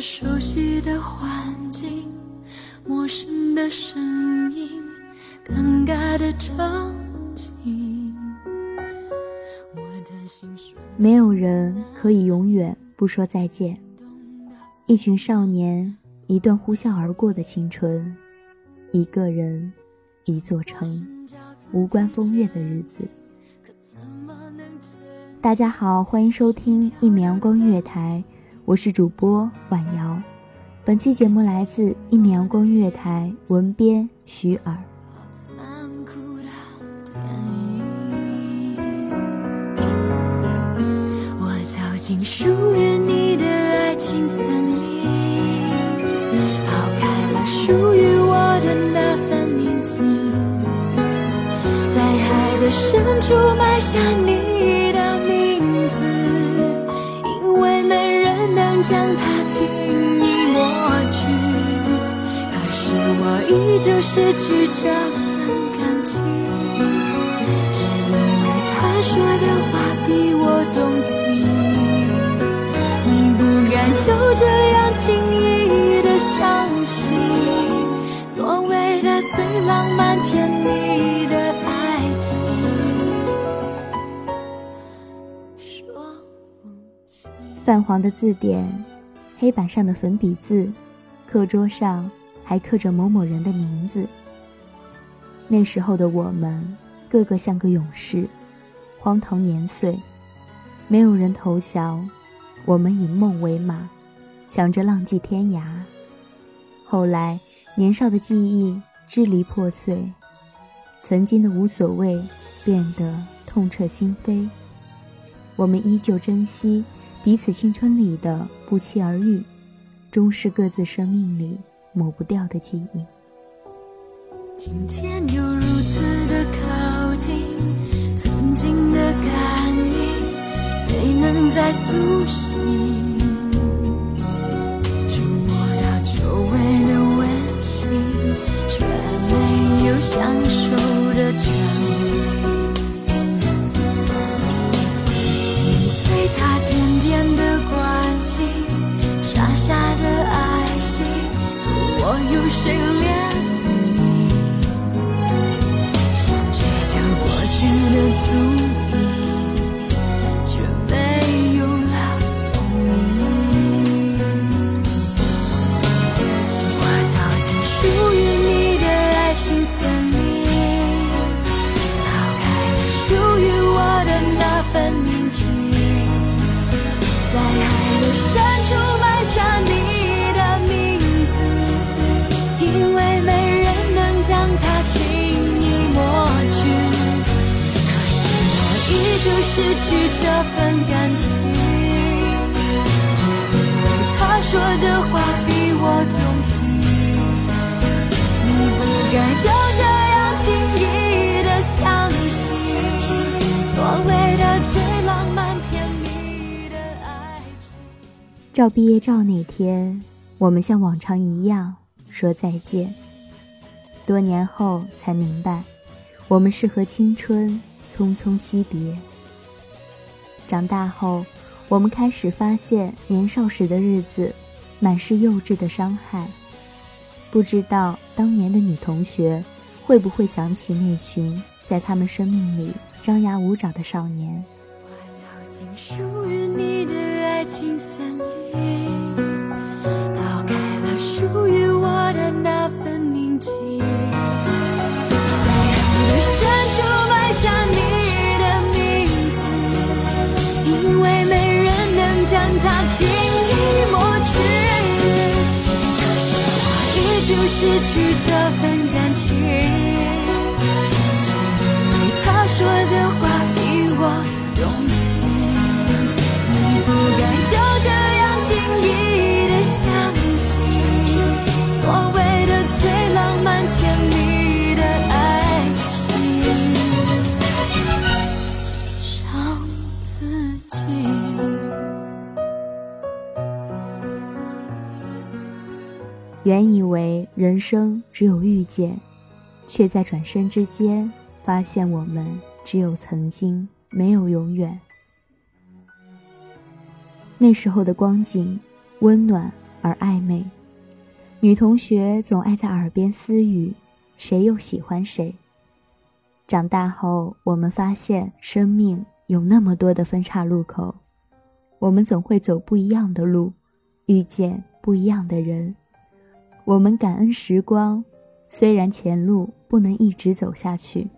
熟悉的环境，陌生的声音，尴尬的场景，没有人可以永远不说再见。一群少年，一段呼啸而过的青春，一个人，一座城，无关风月的日子。大家好，欢迎收听一米阳光音乐台，我是主播婉瑶。本期节目来自一米阳光音乐台，文编徐尔。残酷到天意。我走进属于你的爱情森林，抛开了属于我的那份宁静，在海的深处埋下你我依旧失去这份感情，只因为他说的话比我动情。你不敢就这样轻易的相信，所谓的最浪漫甜蜜的爱情，说不清。泛黄的字典，黑板上的粉笔字，课桌上还刻着某某人的名字。那时候的我们，个个像个勇士，荒唐年岁，没有人投降，我们以梦为马，想着浪迹天涯。后来，年少的记忆支离破碎，曾经的无所谓变得痛彻心扉。我们依旧珍惜彼此青春里的不期而遇，终是各自生命里抹不掉的记忆。今天又如此的靠近，曾经的感应没能再苏醒，触摸到久违的温馨，却没有享受的有谁怜悯？想追究过去的足印，却没有了踪影。我走进属于你的爱情森林，抛开了属于我的那份宁静，失去这份感情只因为他说的话比我听你不该就这样轻易相信所谓的最浪漫甜蜜的爱情照毕业照那天我们像往常一样说再见。多年后才明白我们是和青春匆匆惜别。长大后，我们开始发现年少时的日子满是幼稚的伤害。不知道当年的女同学会不会想起那群在他们生命里张牙舞爪的少年。我走进属于你的爱情森林，失去这份感原以为人生只有遇见，却在转身之间发现我们只有曾经，没有永远。那时候的光景温暖而暧昧，女同学总爱在耳边私语，谁又喜欢谁。长大后，我们发现生命有那么多的分岔路口，我们总会走不一样的路，遇见不一样的人。我们感恩时光，虽然前路不能一直走下去，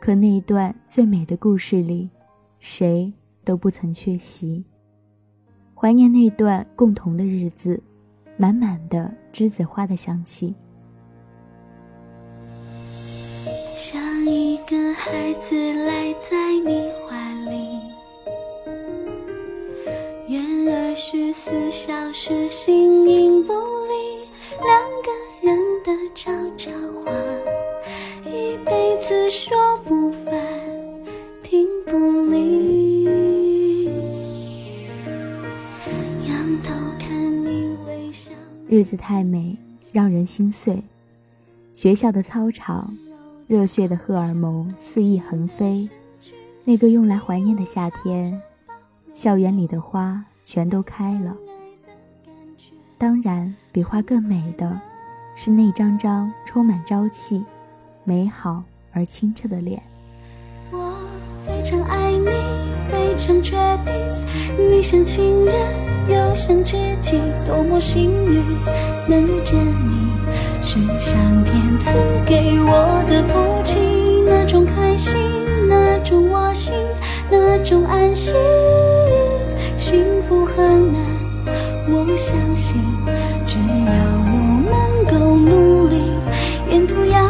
可那一段最美的故事里，谁都不曾缺席。怀念那段共同的日子，满满的栀子花的香气。像一个孩子赖在你悄悄话，一辈子说不完，听不腻。仰头看你。日子太美，让人心碎。学校的操场，热血的荷尔蒙肆意横飞。那个用来怀念的夏天，校园里的花全都开了。当然，比花更美的，是那张张充满朝气、美好而清澈的脸。我非常爱你，非常确定，你像情人又像知己，多么幸运能遇见你，是上天赐给我的福气，那种开心，那种窝心，那种安心，幸福很难，我相信，只要我们够努力，沿途要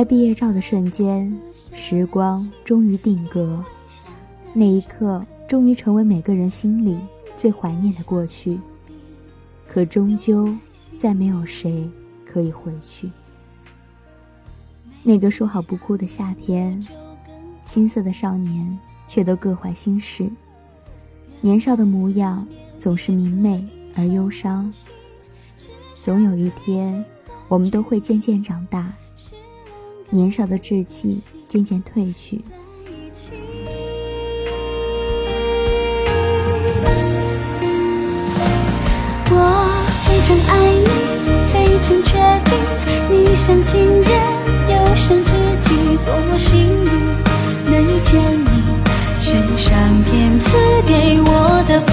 拍毕业照的瞬间，时光终于定格，那一刻终于成为每个人心里最怀念的过去。可终究，再没有谁可以回去。那个说好不哭的夏天，青涩的少年却都各怀心事。年少的模样总是明媚而忧伤。总有一天，我们都会渐渐长大，年少的志气渐渐褪去。我非常爱你，非常确定，你像情人又像知己，多么幸运能遇见你，是上天赐给我的福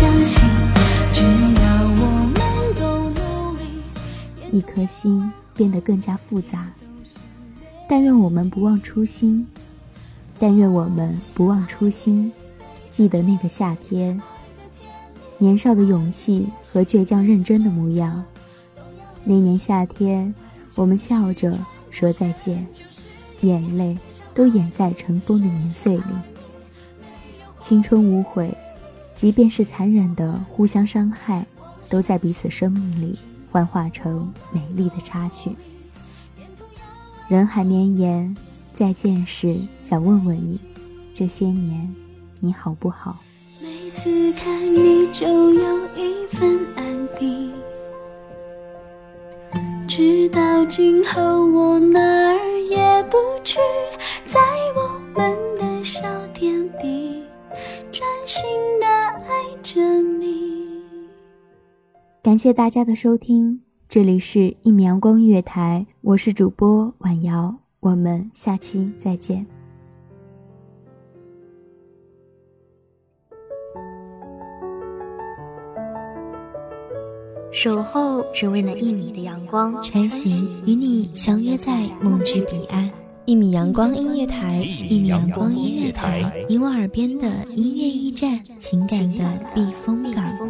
相信，只要我们够努力一颗心变得更加复杂。但愿我们不忘初心，但愿我们不忘初心，记得那个夏天，年少的勇气和倔强认真的模样。那年夏天，我们笑着说再见，眼泪都掩在尘封的年岁里。青春无悔，即便是残忍的互相伤害，都在彼此生命里幻化成美丽的插曲。人海绵延，再见时想问问你，这些年你好不好？每次看你就有一份安定，直到今后我哪儿也不去，谢大家的收听，这里是一米阳光音乐台，我是主播婉瑶，我们下期再见。守候只为那一米的阳光，穿行与你相约在梦之彼岸。一米阳光音乐台，一米阳光音乐台，你我耳边的音乐驿站，情感的避风港。